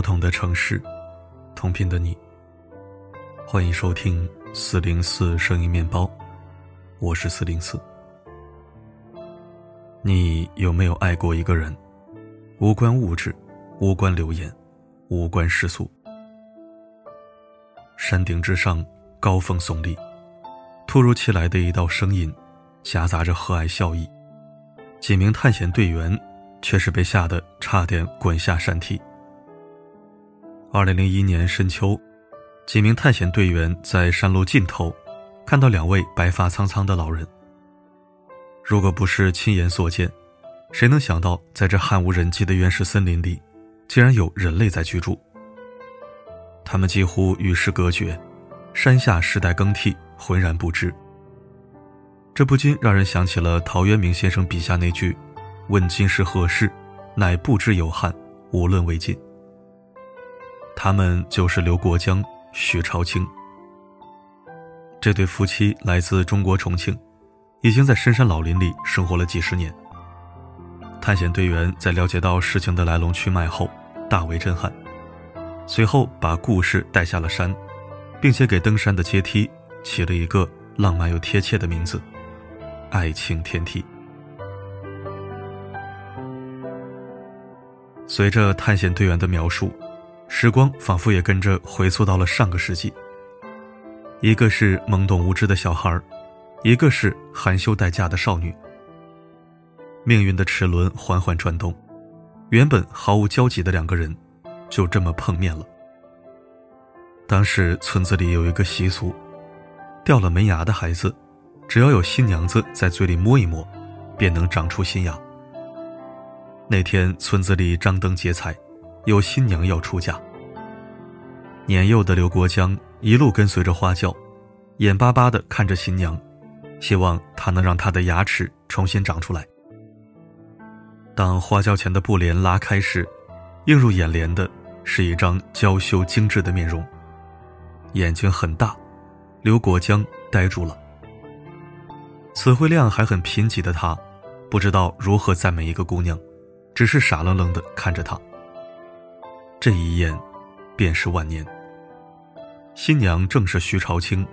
不同的城市，同频的你。欢迎收听四零四声音面包，我是四零四。你有没有爱过一个人？无关物质，无关流言，无关世俗。山顶之上，高峰耸立，突如其来的一道声音，夹杂着和蔼笑意。几名探险队员却是被吓得差点滚下山梯。二零零一年深秋，几名探险队员在山路尽头看到两位白发苍苍的老人。如果不是亲眼所见，谁能想到在这汉无人迹的原始森林里，竟然有人类在居住？他们几乎与世隔绝，山下世代更替，浑然不知。这不禁让人想起了陶渊明先生笔下那句：“问今是何世，乃不知有汉，无论魏晋。”他们就是刘国江、许朝清。这对夫妻来自中国重庆，已经在深山老林里生活了几十年。探险队员在了解到事情的来龙去脉后，大为震撼，随后把故事带下了山，并且给登山的阶梯起了一个浪漫又贴切的名字——爱情天梯。随着探险队员的描述。时光仿佛也跟着回溯到了上个世纪。一个是懵懂无知的小孩一个是含羞待嫁的少女。命运的齿轮缓缓转动，原本毫无交集的两个人，就这么碰面了。当时村子里有一个习俗，掉了门牙的孩子，只要有新娘子在嘴里摸一摸，便能长出新牙。那天村子里张灯结彩。有新娘要出嫁，年幼的刘国江一路跟随着花轿，眼巴巴地看着新娘，希望她能让他的牙齿重新长出来。当花轿前的布帘拉开时，映入眼帘的是一张娇羞精致的面容，眼睛很大，刘国江呆住了。词汇量还很贫瘠的他，不知道如何赞美一个姑娘，只是傻愣愣地看着她。这一眼，便是万年。新娘正是徐朝清，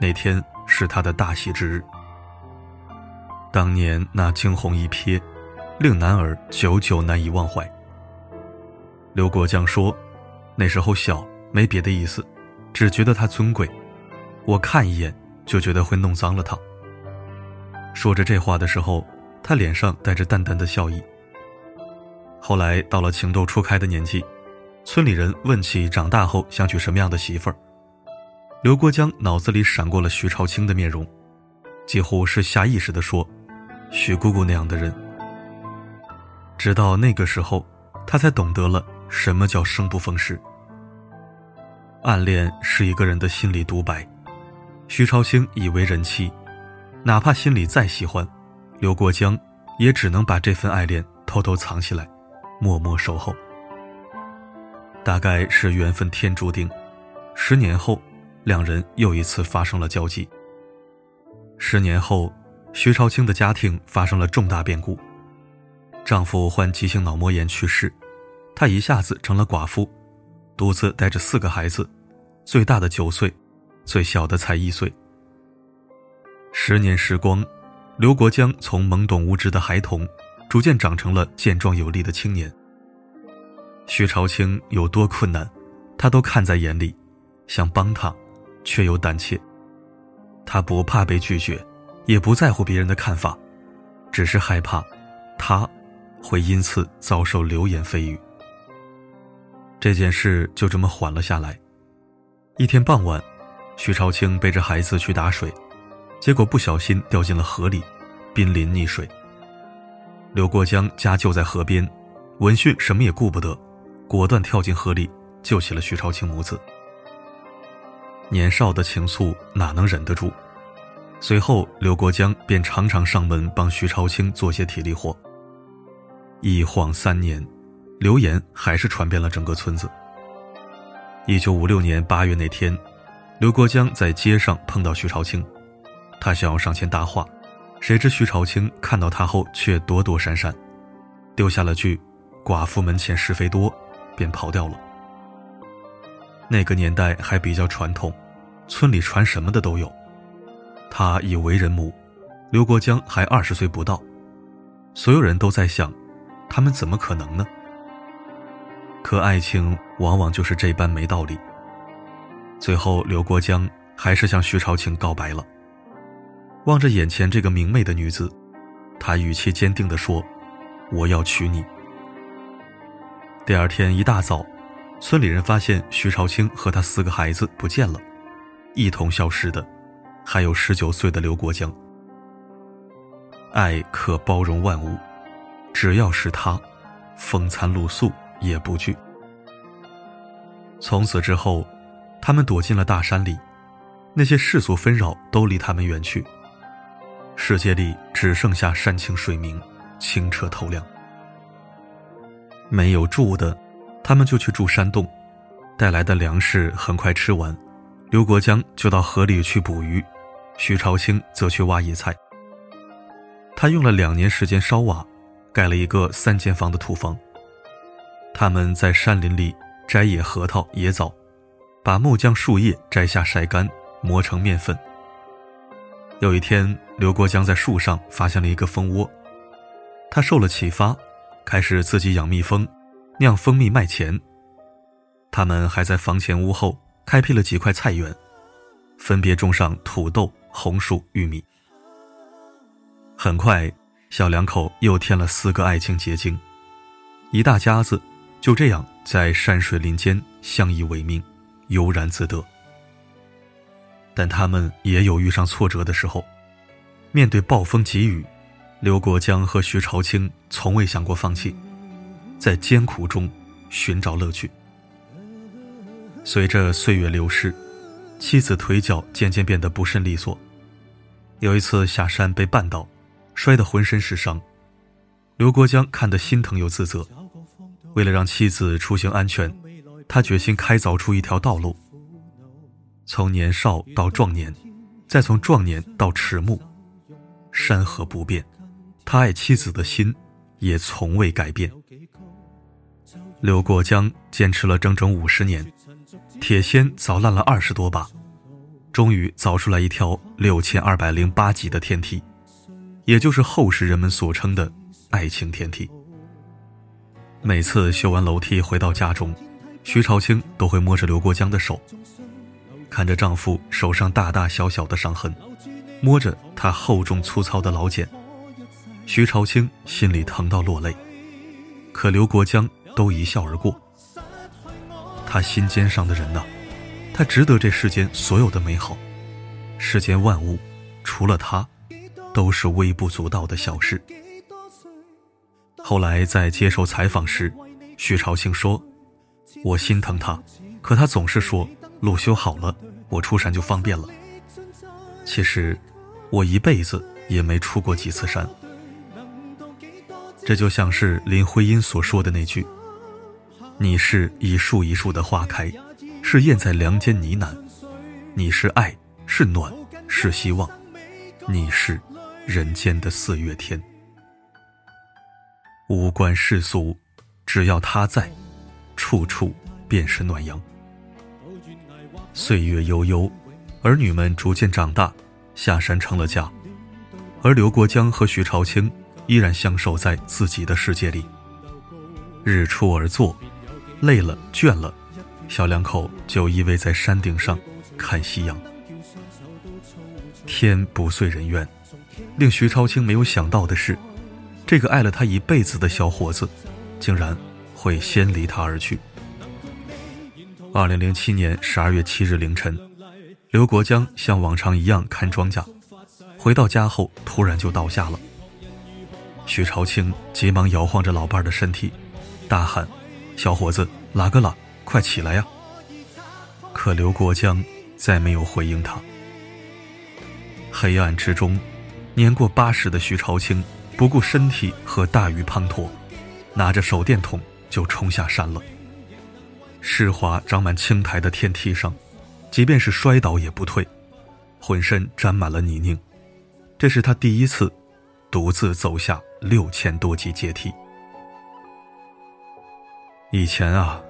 那天是他的大喜之日。当年那惊鸿一瞥，令男儿久久难以忘怀。刘国江说：“那时候小，没别的意思，只觉得她尊贵。我看一眼就觉得会弄脏了她。”说着这话的时候，他脸上带着淡淡的笑意。后来到了情窦初开的年纪。村里人问起长大后想娶什么样的媳妇儿，刘国江脑子里闪过了徐朝清的面容，几乎是下意识地说：“徐姑姑那样的人。”直到那个时候，他才懂得了什么叫生不逢时。暗恋是一个人的心理独白，徐朝清已为人妻，哪怕心里再喜欢，刘国江也只能把这份爱恋偷偷藏起来，默默守候。大概是缘分天注定，十年后，两人又一次发生了交集。十年后，徐朝清的家庭发生了重大变故，丈夫患急性脑膜炎去世，她一下子成了寡妇，独自带着四个孩子，最大的九岁，最小的才一岁。十年时光，刘国江从懵懂无知的孩童，逐渐长成了健壮有力的青年。徐朝清有多困难，他都看在眼里，想帮他，却又胆怯。他不怕被拒绝，也不在乎别人的看法，只是害怕，他会因此遭受流言蜚语。这件事就这么缓了下来。一天傍晚，徐朝清背着孩子去打水，结果不小心掉进了河里，濒临溺水。刘国江家就在河边，闻讯什么也顾不得。果断跳进河里，救起了徐朝清母子。年少的情愫哪能忍得住？随后，刘国江便常常上门帮徐朝清做些体力活。一晃三年，流言还是传遍了整个村子。一九五六年八月那天，刘国江在街上碰到徐朝清，他想要上前搭话，谁知徐朝清看到他后却躲躲闪闪，丢下了句：“寡妇门前是非多。”便跑掉了。那个年代还比较传统，村里传什么的都有。他已为人母，刘国江还二十岁不到，所有人都在想，他们怎么可能呢？可爱情往往就是这般没道理。最后，刘国江还是向徐朝清告白了。望着眼前这个明媚的女子，他语气坚定地说：“我要娶你。”第二天一大早，村里人发现徐朝清和他四个孩子不见了，一同消失的，还有十九岁的刘国江。爱可包容万物，只要是他，风餐露宿也不惧。从此之后，他们躲进了大山里，那些世俗纷扰都离他们远去。世界里只剩下山清水明，清澈透亮。没有住的，他们就去住山洞，带来的粮食很快吃完。刘国江就到河里去捕鱼，徐朝清则去挖野菜。他用了两年时间烧瓦，盖了一个三间房的土房。他们在山林里摘野核桃、野枣，把木浆树叶摘下晒干，磨成面粉。有一天，刘国江在树上发现了一个蜂窝，他受了启发。开始自己养蜜蜂，酿蜂蜜卖钱。他们还在房前屋后开辟了几块菜园，分别种上土豆、红薯、玉米。很快，小两口又添了四个爱情结晶，一大家子就这样在山水林间相依为命，悠然自得。但他们也有遇上挫折的时候，面对暴风急雨。刘国江和徐朝清从未想过放弃，在艰苦中寻找乐趣。随着岁月流逝，妻子腿脚渐渐变得不甚利索。有一次下山被绊倒，摔得浑身是伤。刘国江看得心疼又自责，为了让妻子出行安全，他决心开凿出一条道路。从年少到壮年，再从壮年到迟暮，山河不变。他爱妻子的心，也从未改变。刘国江坚持了整整五十年，铁锨凿烂了二十多把，终于凿出来一条六千二百零八级的天梯，也就是后世人们所称的爱情天梯。每次修完楼梯回到家中，徐朝清都会摸着刘国江的手，看着丈夫手上大大小小的伤痕，摸着他厚重粗糙的老茧。徐朝清心里疼到落泪，可刘国江都一笑而过。他心尖上的人呐，他值得这世间所有的美好，世间万物，除了他，都是微不足道的小事。后来在接受采访时，徐朝清说：“我心疼他，可他总是说路修好了，我出山就方便了。其实，我一辈子也没出过几次山。”这就像是林徽因所说的那句：“你是一树一树的花开，是燕在梁间呢喃；你是爱，是暖，是希望；你是人间的四月天。无关世俗，只要他在，处处便是暖阳。”岁月悠悠，儿女们逐渐长大，下山成了家，而刘国江和徐朝清。依然享受在自己的世界里。日出而作，累了倦了，小两口就依偎在山顶上看夕阳。天不遂人愿，令徐超清没有想到的是，这个爱了他一辈子的小伙子，竟然会先离他而去。二零零七年十二月七日凌晨，刘国江像往常一样看庄稼，回到家后突然就倒下了。徐朝清急忙摇晃着老伴儿的身体，大喊：“小伙子，哪个拉？快起来呀！”可刘国江再没有回应他。黑暗之中，年过八十的徐朝清不顾身体和大雨滂沱，拿着手电筒就冲下山了。湿滑长满青苔的天梯上，即便是摔倒也不退，浑身沾满了泥泞。这是他第一次独自走下。六千多级阶梯，以前啊，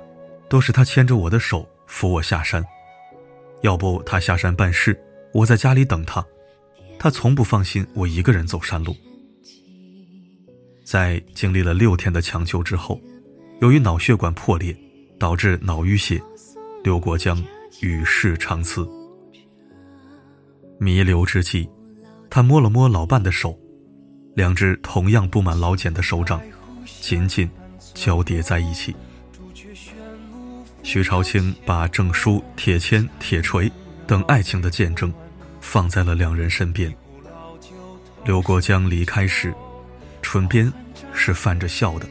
都是他牵着我的手扶我下山。要不他下山办事，我在家里等他。他从不放心我一个人走山路。在经历了六天的抢救之后，由于脑血管破裂，导致脑淤血，刘国江与世长辞。弥留之际，他摸了摸老伴的手，两只同样布满老茧的手掌，紧紧交叠在一起。徐朝清把证书、铁签、铁锤等爱情的见证，放在了两人身边。刘国江离开时，唇边是泛着笑的。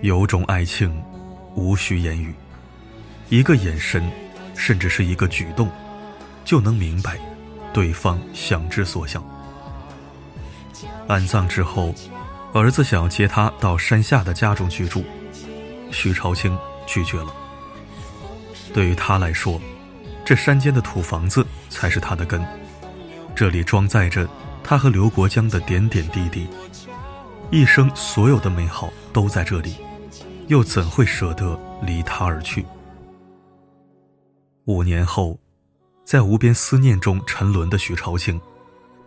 有种爱情，无需言语，一个眼神，甚至是一个举动，就能明白对方想之所想。安葬之后，儿子想要接他到山下的家中居住，徐朝清。拒绝了。对于他来说，这山间的土房子才是他的根，这里装载着他和刘国江的点点滴滴，一生所有的美好都在这里，又怎会舍得离他而去？五年后，在无边思念中沉沦的许朝清，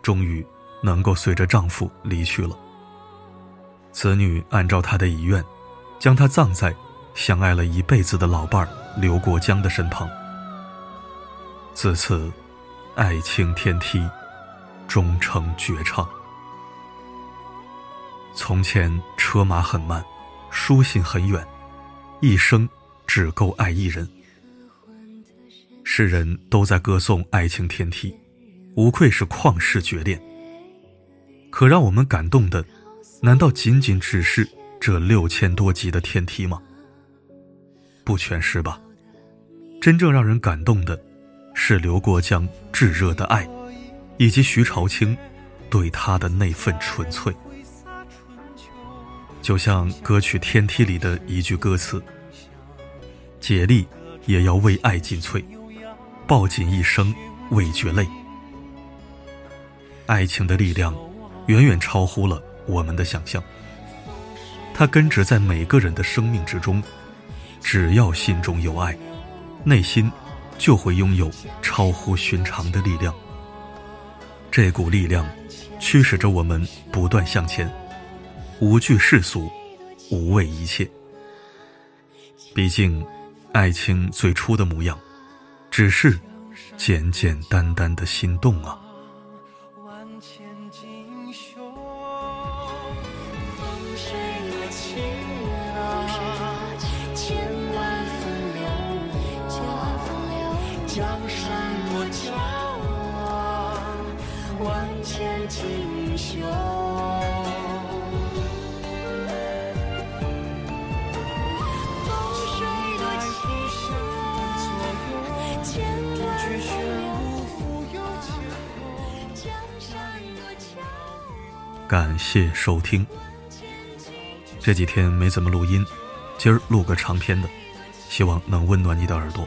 终于能够随着丈夫离去了。子女按照他的遗愿，将他葬在。相爱了一辈子的老伴儿刘国江的身旁。自此，爱情天梯终成绝唱。从前车马很慢，书信很远，一生只够爱一人。世人都在歌颂爱情天梯，无愧是旷世绝恋。可让我们感动的，难道仅仅只是这六千多集的天梯吗？不全是吧？真正让人感动的，是刘国江炙热的爱，以及徐朝清对他的那份纯粹。就像歌曲《天梯》里的一句歌词：“竭力也要为爱尽瘁，抱紧一生未觉累。”爱情的力量，远远超乎了我们的想象。它根植在每个人的生命之中。只要心中有爱，内心就会拥有超乎寻常的力量。这股力量驱使着我们不断向前，无惧世俗，无畏一切。毕竟，爱情最初的模样，只是简简单单的心动啊。感谢收听。这几天没怎么录音，今儿录个长篇的，希望能温暖你的耳朵。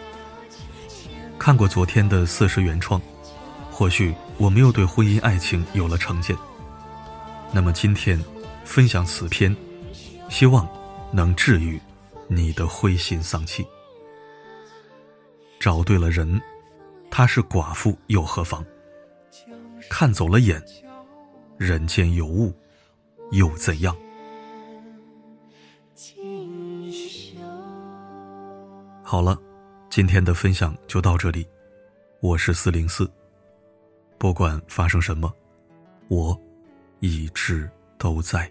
看过昨天的四十原创，或许我们又对婚姻爱情有了成见。那么今天分享此篇，希望能治愈你的灰心丧气。找对了人，他是寡妇又何妨？看走了眼。人间有物，又怎样？好了，今天的分享就到这里。我是四零四，不管发生什么，我一直都。在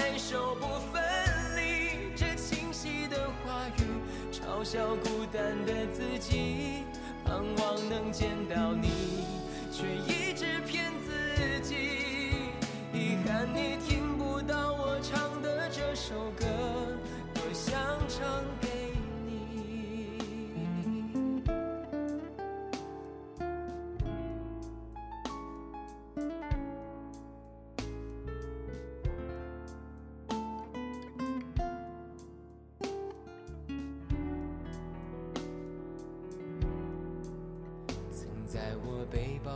嘲笑孤单的自己。盼望能见到你，却一直骗自己。遗憾你听不到我唱的这首歌，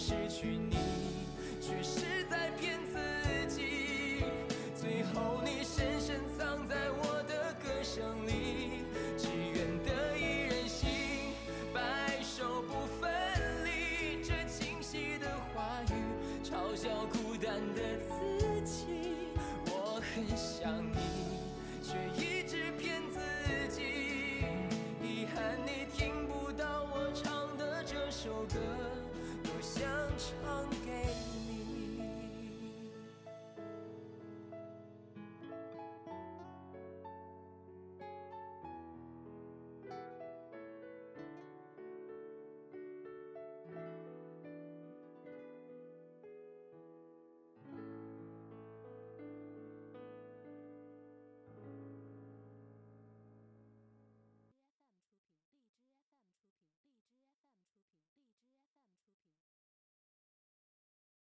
失去你，却是在骗自己。最后你